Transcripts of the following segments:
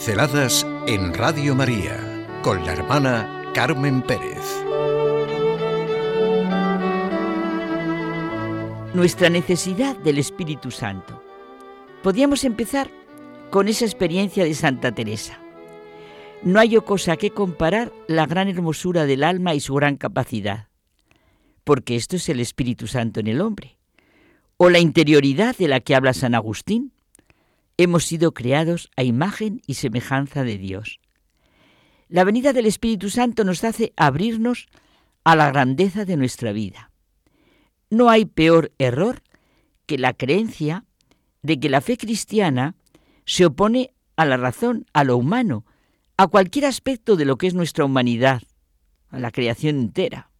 Pinceladas en Radio María con la hermana Carmen Pérez. Nuestra necesidad del Espíritu Santo. Podríamos empezar con esa experiencia de Santa Teresa. No hay cosa que comparar la gran hermosura del alma y su gran capacidad, porque esto es el Espíritu Santo en el hombre, o la interioridad de la que habla San Agustín, hemos sido creados a imagen y semejanza de Dios. La venida del Espíritu Santo nos hace abrirnos a la grandeza de nuestra vida. No hay peor error que la creencia de que la fe cristiana se opone a la razón, a lo humano, a cualquier aspecto de lo que es nuestra humanidad, a la creación entera.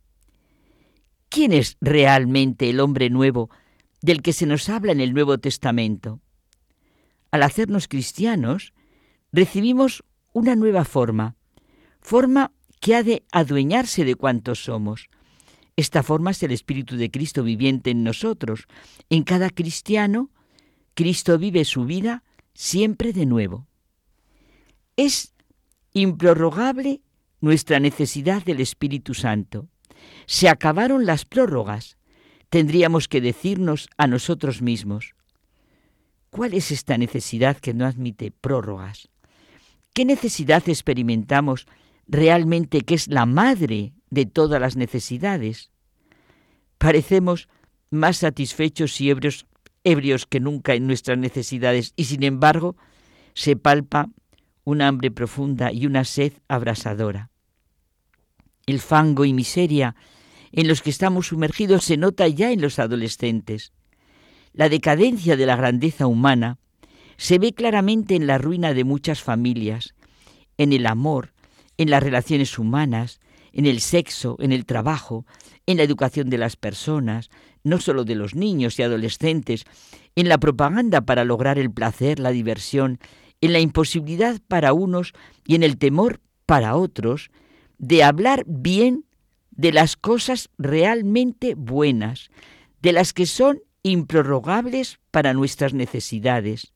¿Quién es realmente el hombre nuevo del que se nos habla en el Nuevo Testamento? Al hacernos cristianos, recibimos una nueva forma, forma que ha de adueñarse de cuantos somos. Esta forma es el Espíritu de Cristo viviente en nosotros. En cada cristiano, Cristo vive su vida siempre de nuevo. Es improrrogable nuestra necesidad del Espíritu Santo. Se acabaron las prórrogas. Tendríamos que decirnos a nosotros mismos, ¿Cuál es esta necesidad que no admite prórrogas? ¿Qué necesidad experimentamos realmente que es la madre de todas las necesidades? Parecemos más satisfechos y ebrios, que nunca en nuestras necesidades y sin embargo se palpa una hambre profunda y una sed abrasadora. El fango y miseria en los que estamos sumergidos se nota ya en los adolescentes. La decadencia de la grandeza humana se ve claramente en la ruina de muchas familias, en el amor, en las relaciones humanas, en el sexo, en el trabajo, en la educación de las personas, no solo de los niños y adolescentes, en la propaganda para lograr el placer, la diversión, en la imposibilidad para unos y en el temor para otros de hablar bien de las cosas realmente buenas, de las que son improrrogables para nuestras necesidades.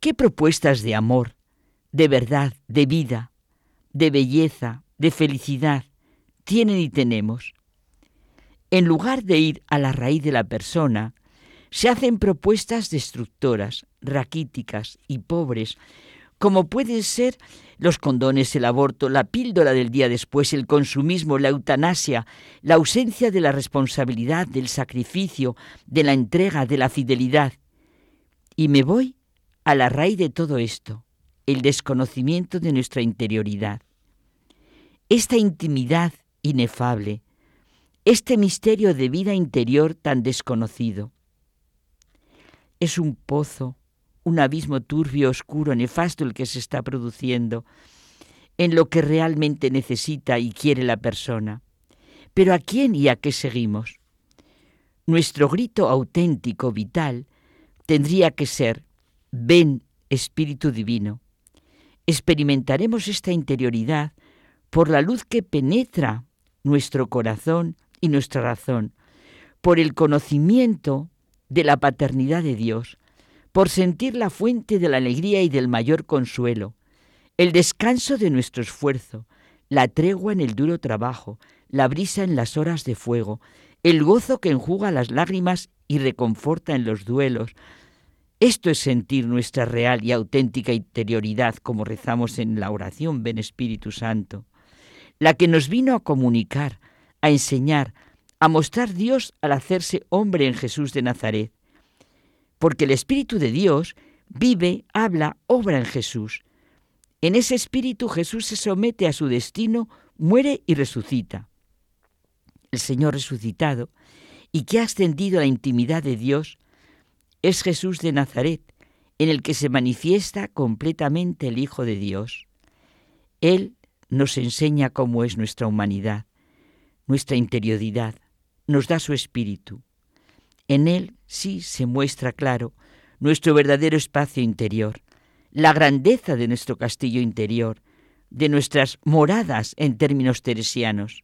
¿Qué propuestas de amor, de verdad, de vida, de belleza, de felicidad tienen y tenemos? En lugar de ir a la raíz de la persona, se hacen propuestas destructoras, raquíticas y pobres, como pueden ser los condones, el aborto, la píldora del día después, el consumismo, la eutanasia, la ausencia de la responsabilidad, del sacrificio, de la entrega, de la fidelidad. Y me voy a la raíz de todo esto, el desconocimiento de nuestra interioridad. Esta intimidad inefable, este misterio de vida interior tan desconocido. Es un pozo un abismo turbio, oscuro, nefasto el que se está produciendo en lo que realmente necesita y quiere la persona. Pero ¿a quién y a qué seguimos? Nuestro grito auténtico, vital, tendría que ser, ven Espíritu Divino. Experimentaremos esta interioridad por la luz que penetra nuestro corazón y nuestra razón, por el conocimiento de la paternidad de Dios, por sentir la fuente de la alegría y del mayor consuelo, el descanso de nuestro esfuerzo, la tregua en el duro trabajo, la brisa en las horas de fuego, el gozo que enjuga las lágrimas y reconforta en los duelos. Esto es sentir nuestra real y auténtica interioridad, como rezamos en la oración Ven Espíritu Santo, la que nos vino a comunicar, a enseñar, a mostrar Dios al hacerse hombre en Jesús de Nazaret porque el Espíritu de Dios vive, habla, obra en Jesús. En ese Espíritu Jesús se somete a su destino, muere y resucita. El Señor resucitado y que ha ascendido a la intimidad de Dios es Jesús de Nazaret, en el que se manifiesta completamente el Hijo de Dios. Él nos enseña cómo es nuestra humanidad, nuestra interioridad, nos da su espíritu. En él sí se muestra claro nuestro verdadero espacio interior, la grandeza de nuestro castillo interior, de nuestras moradas en términos teresianos.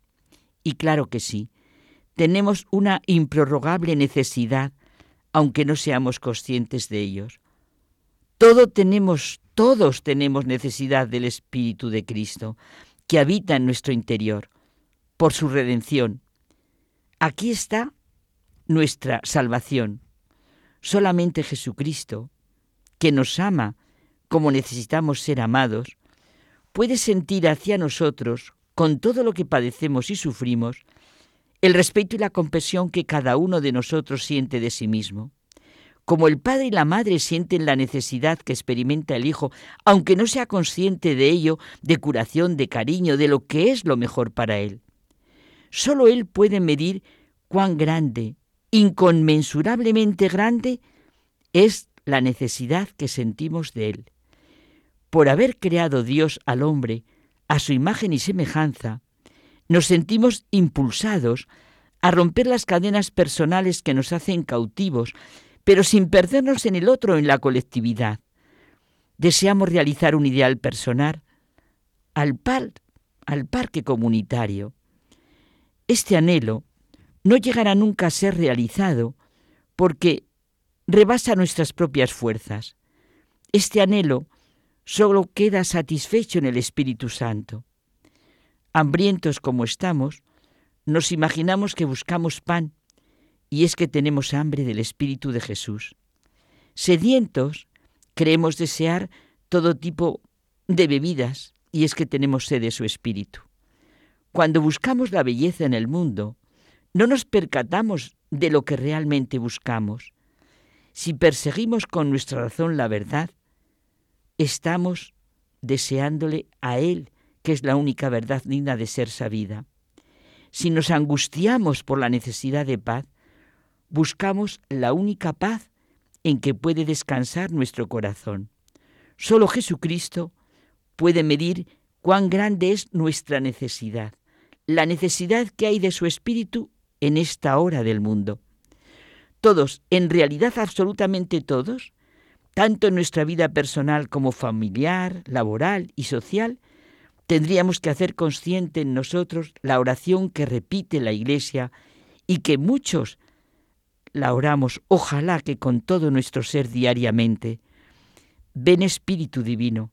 Y claro que sí, tenemos una improrrogable necesidad, aunque no seamos conscientes de ellos. Todo tenemos, Todos tenemos necesidad del Espíritu de Cristo, que habita en nuestro interior, por su redención. Aquí está nuestra salvación. Solamente Jesucristo, que nos ama como necesitamos ser amados, puede sentir hacia nosotros, con todo lo que padecemos y sufrimos, el respeto y la compasión que cada uno de nosotros siente de sí mismo. Como el padre y la madre sienten la necesidad que experimenta el hijo, aunque no sea consciente de ello, de curación, de cariño, de lo que es lo mejor para él. Solo él puede medir cuán grande, inconmensurablemente grande, es la necesidad que sentimos de él. Por haber creado Dios al hombre a su imagen y semejanza, nos sentimos impulsados a romper las cadenas personales que nos hacen cautivos, pero sin perdernos en el otro, en la colectividad. Deseamos realizar un ideal personal al par, al parque comunitario. Este anhelo no llegará nunca a ser realizado porque rebasa nuestras propias fuerzas. Este anhelo solo queda satisfecho en el Espíritu Santo. Hambrientos como estamos, nos imaginamos que buscamos pan, y es que tenemos hambre del Espíritu de Jesús. Sedientos, creemos desear todo tipo de bebidas, y es que tenemos sed de su Espíritu. Cuando buscamos la belleza en el mundo, no nos percatamos de lo que realmente buscamos. Si perseguimos con nuestra razón la verdad, estamos deseándole a Él, que es la única verdad digna de ser sabida. Si nos angustiamos por la necesidad de paz, buscamos la única paz en que puede descansar nuestro corazón. Solo Jesucristo puede medir cuán grande es nuestra necesidad, la necesidad que hay de su Espíritu en esta hora del mundo. Todos, en realidad absolutamente todos, tanto en nuestra vida personal como familiar, laboral y social, tendríamos que hacer consciente en nosotros la oración que repite la Iglesia y que muchos la oramos, ojalá que con todo nuestro ser diariamente. Ven Espíritu Divino,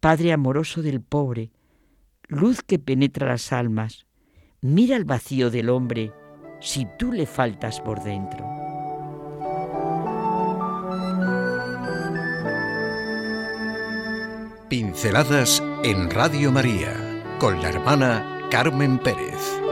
Padre amoroso del pobre, luz que penetra las almas, mira el vacío del hombre si tú le faltas por dentro. Pinceladas en Radio María con la hermana Carmen Pérez.